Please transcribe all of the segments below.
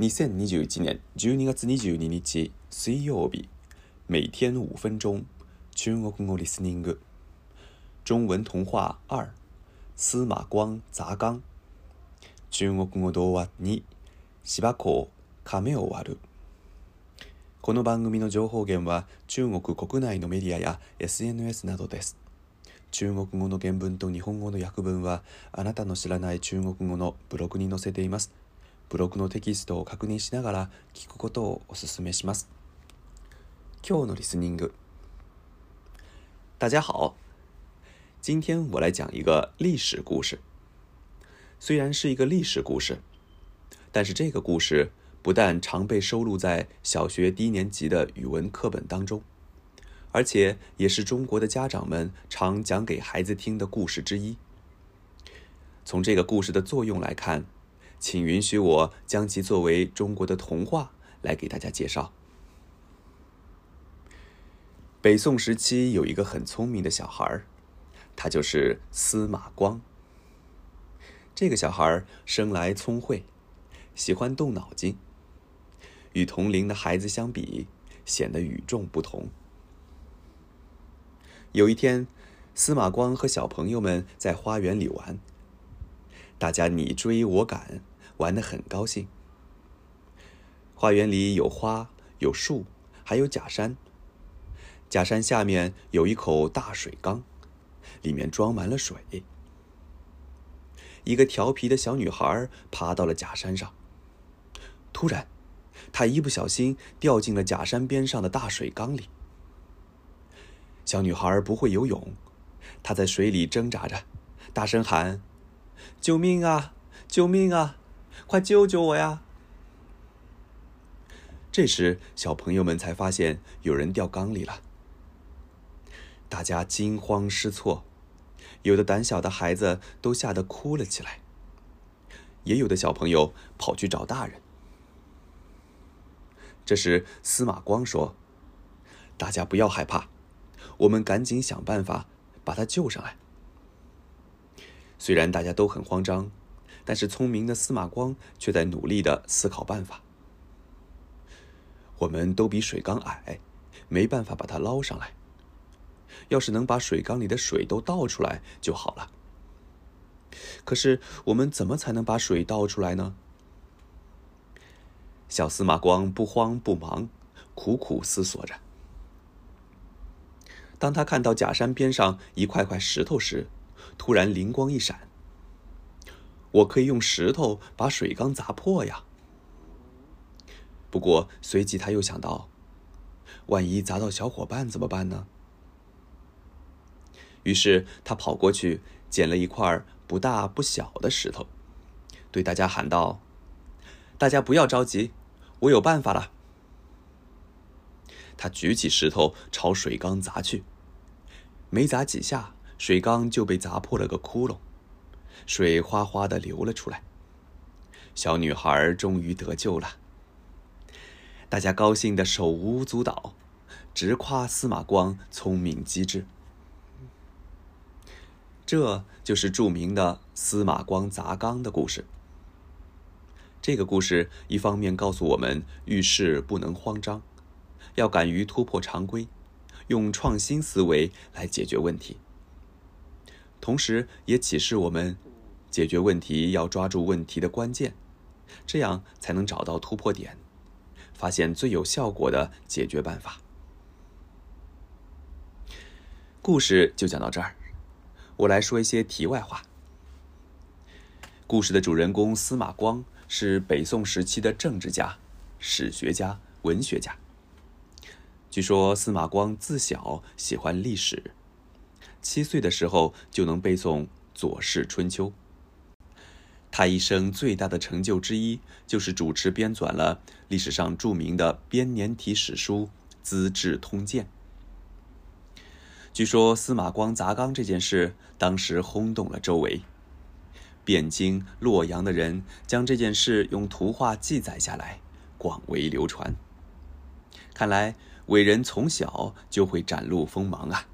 2021年12月22日水曜日每天5分钟中国語リスニング中文童話2司馬光砸缸中国語童話2芝公亀を割るこの番組の情報源は中国国内のメディアや SNS などです中国語の原文と日本語の訳文はあなたの知らない中国語のブログに載せていますブログのテキストを確認しながら聞くことをお勧めします。今日のリスニング。大家好，今天我来讲一个历史故事。虽然是一个历史故事，但是这个故事不但常被收录在小学低年级的语文课本当中，而且也是中国的家长们常讲给孩子听的故事之一。从这个故事的作用来看。请允许我将其作为中国的童话来给大家介绍。北宋时期有一个很聪明的小孩他就是司马光。这个小孩生来聪慧，喜欢动脑筋，与同龄的孩子相比显得与众不同。有一天，司马光和小朋友们在花园里玩，大家你追我赶。玩得很高兴。花园里有花、有树，还有假山。假山下面有一口大水缸，里面装满了水。一个调皮的小女孩爬到了假山上，突然，她一不小心掉进了假山边上的大水缸里。小女孩不会游泳，她在水里挣扎着，大声喊：“救命啊！救命啊！”快救救我呀！这时，小朋友们才发现有人掉缸里了，大家惊慌失措，有的胆小的孩子都吓得哭了起来，也有的小朋友跑去找大人。这时，司马光说：“大家不要害怕，我们赶紧想办法把他救上来。”虽然大家都很慌张。但是聪明的司马光却在努力的思考办法。我们都比水缸矮，没办法把它捞上来。要是能把水缸里的水都倒出来就好了。可是我们怎么才能把水倒出来呢？小司马光不慌不忙，苦苦思索着。当他看到假山边上一块块石头时，突然灵光一闪。我可以用石头把水缸砸破呀！不过随即他又想到，万一砸到小伙伴怎么办呢？于是他跑过去捡了一块不大不小的石头，对大家喊道：“大家不要着急，我有办法了！”他举起石头朝水缸砸去，没砸几下，水缸就被砸破了个窟窿。水哗哗的流了出来，小女孩终于得救了。大家高兴的手舞足蹈，直夸司马光聪明机智。这就是著名的《司马光砸缸》的故事。这个故事一方面告诉我们，遇事不能慌张，要敢于突破常规，用创新思维来解决问题。同时，也启示我们，解决问题要抓住问题的关键，这样才能找到突破点，发现最有效果的解决办法。故事就讲到这儿，我来说一些题外话。故事的主人公司马光是北宋时期的政治家、史学家、文学家。据说司马光自小喜欢历史。七岁的时候就能背诵《左氏春秋》。他一生最大的成就之一，就是主持编纂了历史上著名的编年体史书《资治通鉴》。据说司马光砸缸这件事，当时轰动了周围，汴京、洛阳的人将这件事用图画记载下来，广为流传。看来伟人从小就会展露锋芒啊！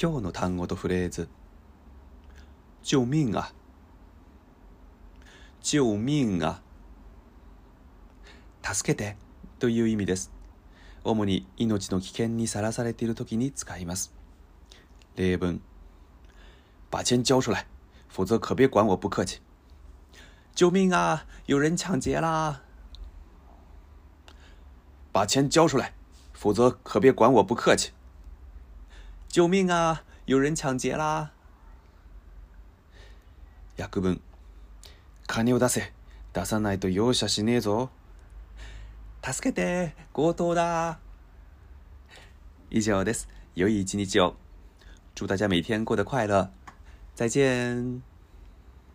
今日の単語とフレーズ救命啊救命啊助けてという意味です主に命の危険にさらされているときに使います例文把钱交出来否则可别管我不客气救命啊有人抢劫啦把钱交出来否则可别管我不客气救命啊！有人抢劫啦！”訳文金を出せ出さないと容赦しねえぞ助けて強盗だ以上です。良い一日を。祝大家每天过得快乐。再见。